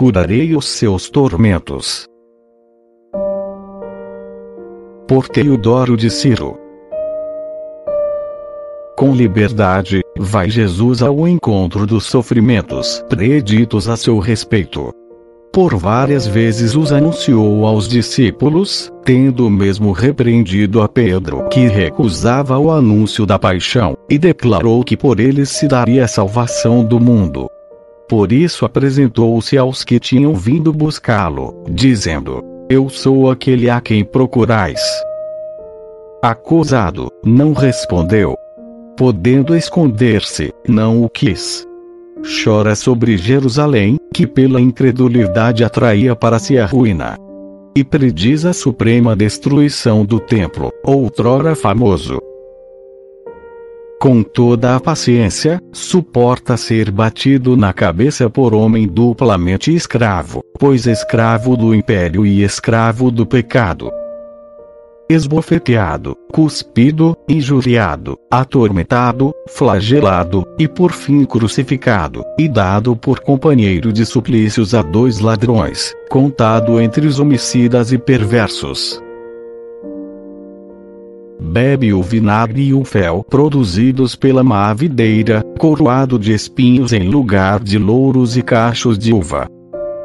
curarei os seus tormentos. Por Teodoro de Ciro. Com liberdade, vai Jesus ao encontro dos sofrimentos preditos a seu respeito. Por várias vezes os anunciou aos discípulos, tendo mesmo repreendido a Pedro, que recusava o anúncio da paixão, e declarou que por eles se daria a salvação do mundo. Por isso apresentou-se aos que tinham vindo buscá-lo, dizendo: Eu sou aquele a quem procurais. Acusado, não respondeu, podendo esconder-se, não o quis. Chora sobre Jerusalém, que pela incredulidade atraía para si a ruína. E prediz a suprema destruição do templo, outrora famoso. Com toda a paciência, suporta ser batido na cabeça por homem duplamente escravo, pois escravo do império e escravo do pecado esbofeteado, cuspido, injuriado, atormentado, flagelado, e por fim crucificado, e dado por companheiro de suplícios a dois ladrões, contado entre os homicidas e perversos. Bebe o vinagre e o fel produzidos pela má videira, coroado de espinhos em lugar de louros e cachos de uva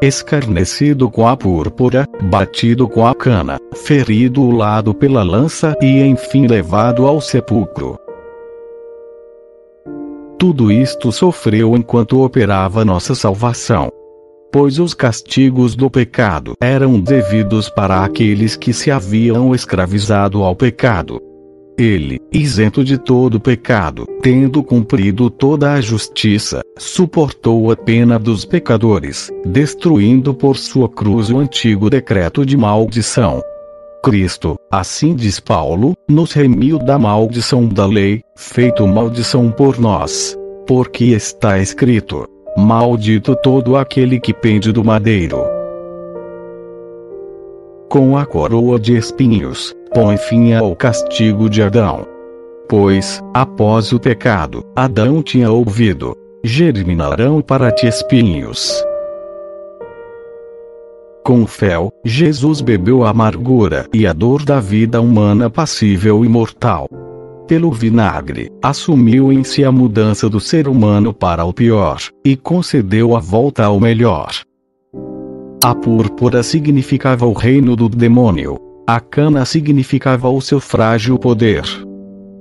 escarnecido com a púrpura, batido com a cana, ferido o lado pela lança e enfim levado ao sepulcro. Tudo isto sofreu enquanto operava nossa salvação. Pois os castigos do pecado eram devidos para aqueles que se haviam escravizado ao pecado ele, isento de todo pecado, tendo cumprido toda a justiça, suportou a pena dos pecadores, destruindo por sua cruz o antigo decreto de maldição. Cristo, assim diz Paulo, nos remiu da maldição da lei, feito maldição por nós. Porque está escrito: Maldito todo aquele que pende do madeiro. Com a coroa de espinhos, põe fim ao castigo de Adão. Pois, após o pecado, Adão tinha ouvido: germinarão para ti espinhos. Com fel, Jesus bebeu a amargura e a dor da vida humana passível e mortal. Pelo vinagre, assumiu em si a mudança do ser humano para o pior, e concedeu a volta ao melhor. A púrpura significava o reino do demônio, a cana significava o seu frágil poder.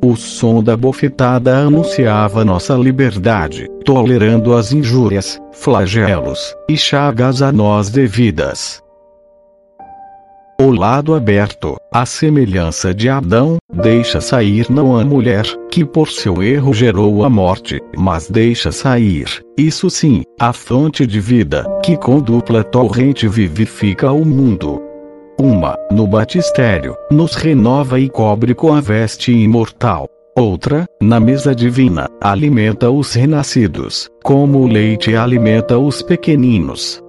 O som da bofetada anunciava nossa liberdade, tolerando as injúrias, flagelos e chagas a nós devidas. O lado aberto, a semelhança de Adão, deixa sair não a mulher, que por seu erro gerou a morte, mas deixa sair, isso sim, a fonte de vida, que com dupla torrente vivifica o mundo. Uma, no batistério, nos renova e cobre com a veste imortal. Outra, na mesa divina, alimenta os renascidos, como o leite alimenta os pequeninos.